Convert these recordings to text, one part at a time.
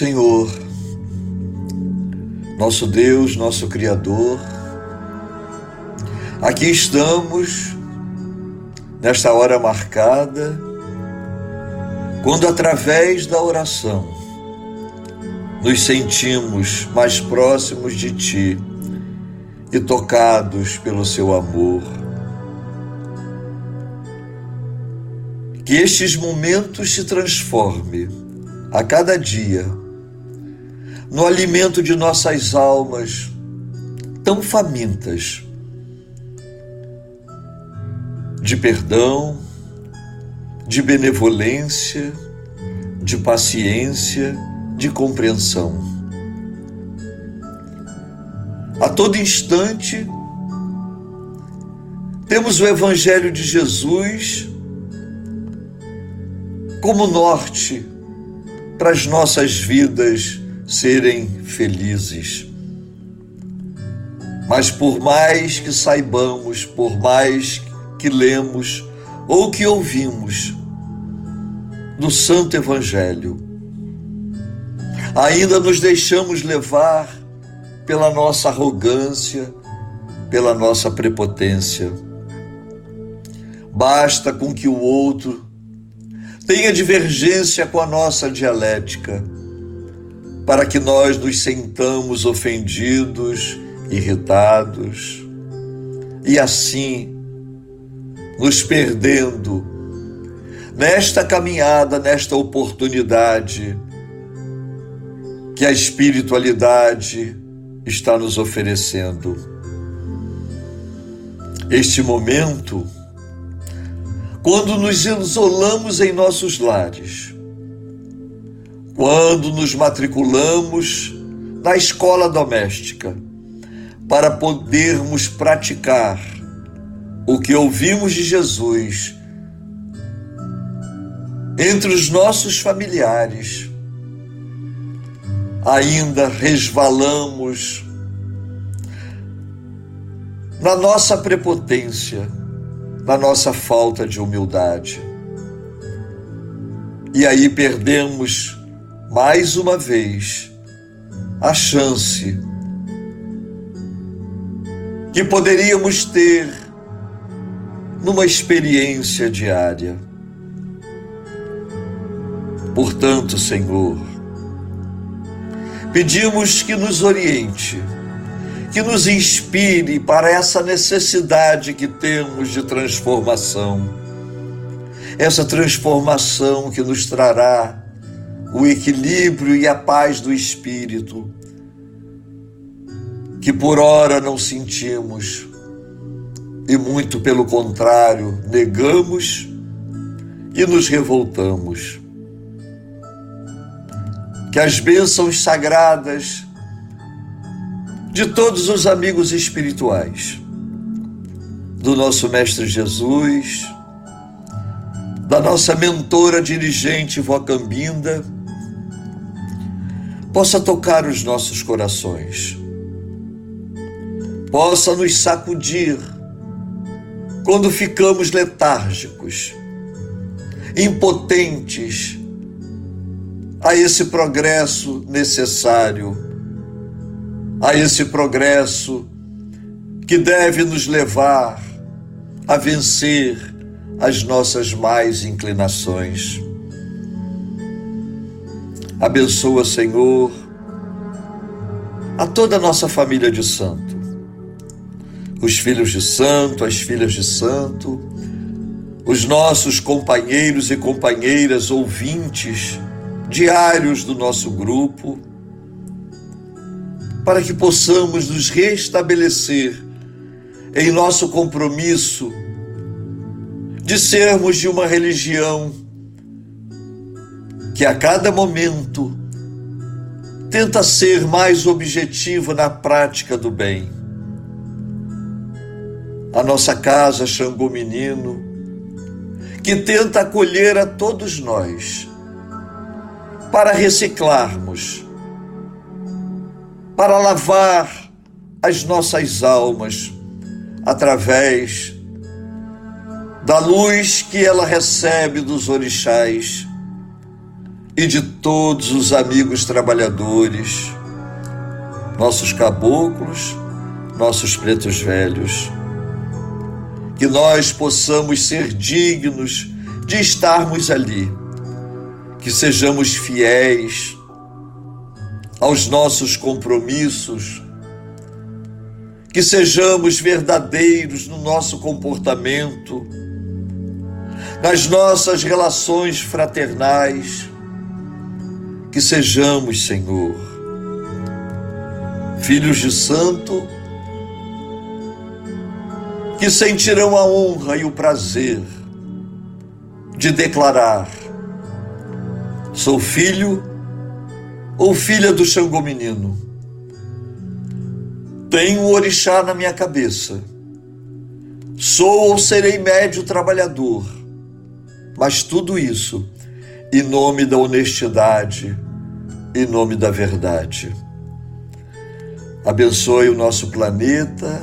Senhor, nosso Deus, nosso Criador, aqui estamos nesta hora marcada, quando através da oração nos sentimos mais próximos de Ti e tocados pelo Seu amor. Que estes momentos se transformem a cada dia no alimento de nossas almas tão famintas de perdão, de benevolência, de paciência, de compreensão. A todo instante, temos o Evangelho de Jesus como norte para as nossas vidas serem felizes. Mas por mais que saibamos, por mais que lemos ou que ouvimos do Santo Evangelho, ainda nos deixamos levar pela nossa arrogância, pela nossa prepotência. Basta com que o outro tenha divergência com a nossa dialética, para que nós nos sentamos ofendidos, irritados, e assim nos perdendo nesta caminhada, nesta oportunidade que a espiritualidade está nos oferecendo. Este momento, quando nos isolamos em nossos lares, quando nos matriculamos na escola doméstica, para podermos praticar o que ouvimos de Jesus entre os nossos familiares, ainda resvalamos na nossa prepotência, na nossa falta de humildade. E aí perdemos mais uma vez a chance que poderíamos ter numa experiência diária. Portanto, Senhor, pedimos que nos oriente, que nos inspire para essa necessidade que temos de transformação. Essa transformação que nos trará o equilíbrio e a paz do espírito, que por ora não sentimos, e muito pelo contrário, negamos e nos revoltamos. Que as bênçãos sagradas de todos os amigos espirituais, do nosso Mestre Jesus, da nossa mentora dirigente Vocambinda, possa tocar os nossos corações, possa nos sacudir quando ficamos letárgicos, impotentes a esse progresso necessário, a esse progresso que deve nos levar a vencer as nossas mais inclinações. Abençoa, Senhor, a toda a nossa família de santo. Os filhos de santo, as filhas de santo, os nossos companheiros e companheiras ouvintes diários do nosso grupo, para que possamos nos restabelecer em nosso compromisso de sermos de uma religião que a cada momento tenta ser mais objetivo na prática do bem. A nossa casa Xangô Menino, que tenta acolher a todos nós para reciclarmos, para lavar as nossas almas através da luz que ela recebe dos orixás e de todos os amigos trabalhadores, nossos caboclos, nossos pretos velhos. Que nós possamos ser dignos de estarmos ali, que sejamos fiéis aos nossos compromissos, que sejamos verdadeiros no nosso comportamento, nas nossas relações fraternais, que sejamos, Senhor, filhos de santo, que sentirão a honra e o prazer de declarar: sou filho ou filha do Xangô Menino. Tenho um orixá na minha cabeça. Sou ou serei médio trabalhador, mas tudo isso em nome da honestidade, em nome da verdade. Abençoe o nosso planeta,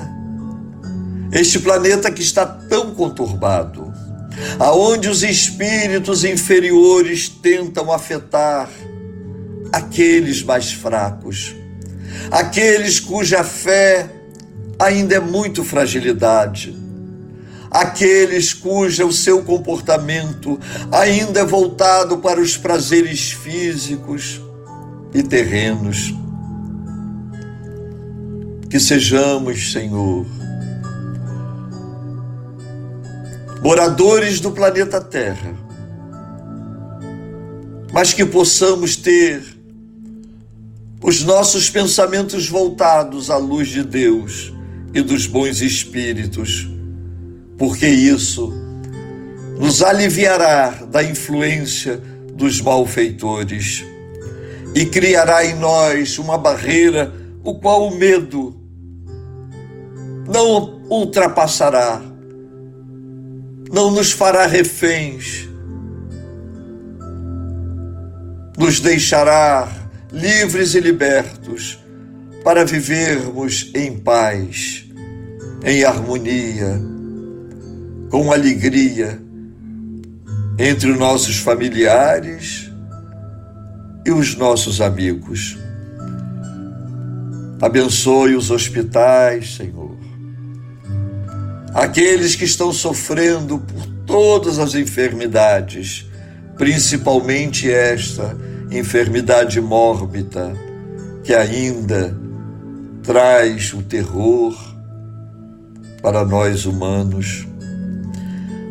este planeta que está tão conturbado, aonde os espíritos inferiores tentam afetar aqueles mais fracos, aqueles cuja fé ainda é muito fragilidade, aqueles cuja o seu comportamento ainda é voltado para os prazeres físicos e terrenos. Que sejamos, Senhor, moradores do planeta Terra, mas que possamos ter os nossos pensamentos voltados à luz de Deus e dos bons espíritos, porque isso nos aliviará da influência dos malfeitores e criará em nós uma barreira o qual o medo não ultrapassará, não nos fará reféns, nos deixará livres e libertos para vivermos em paz, em harmonia, com alegria entre os nossos familiares e os nossos amigos. Abençoe os hospitais, Senhor. Aqueles que estão sofrendo por todas as enfermidades, principalmente esta enfermidade mórbida que ainda traz o terror para nós humanos.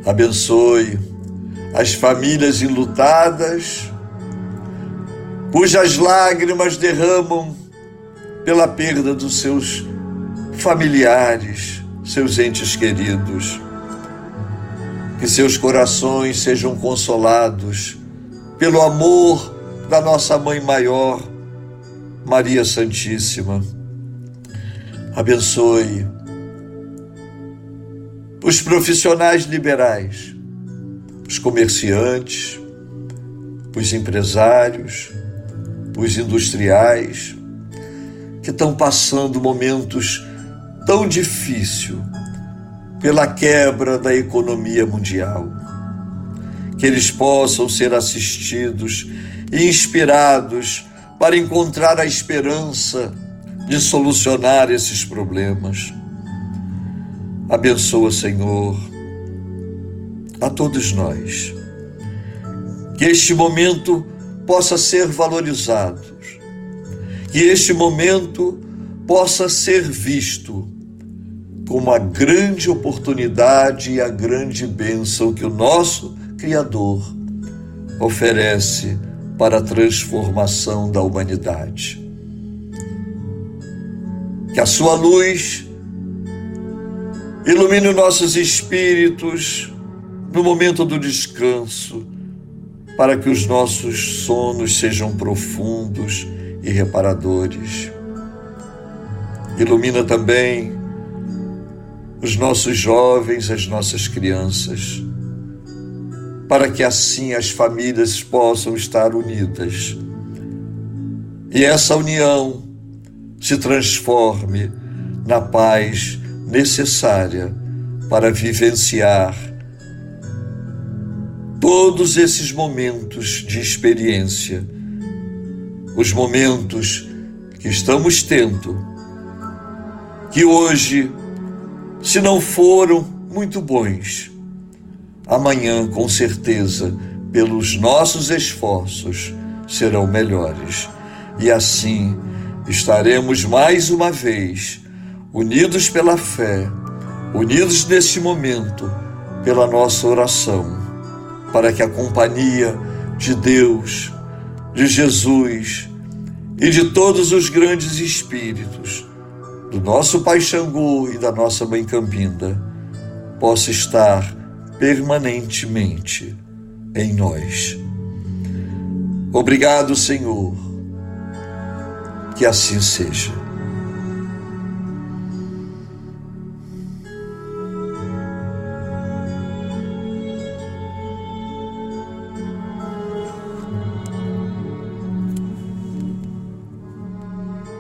Abençoe as famílias enlutadas, cujas lágrimas derramam pela perda dos seus familiares, seus entes queridos. Que seus corações sejam consolados pelo amor da nossa Mãe Maior, Maria Santíssima. Abençoe os profissionais liberais, os comerciantes, os empresários, os industriais, que estão passando momentos tão difíceis pela quebra da economia mundial. Que eles possam ser assistidos e inspirados para encontrar a esperança de solucionar esses problemas. Abençoa, Senhor, a todos nós. Que este momento possa ser valorizado, que este momento possa ser visto como a grande oportunidade e a grande bênção que o nosso Criador oferece para a transformação da humanidade. Que a sua luz ilumine nossos espíritos no momento do descanso, para que os nossos sonos sejam profundos e reparadores. Ilumina também os nossos jovens, as nossas crianças para que assim as famílias possam estar unidas. E essa união se transforme na paz necessária para vivenciar todos esses momentos de experiência, os momentos que estamos tendo, que hoje, se não foram muito bons, amanhã, com certeza, pelos nossos esforços, serão melhores. E assim estaremos mais uma vez unidos pela fé, unidos neste momento pela nossa oração, para que a companhia de Deus, de Jesus e de todos os grandes espíritos, do nosso Pai Xangô e da nossa Mãe Cambinda, possa estar permanentemente em nós. Obrigado, Senhor. Que assim seja.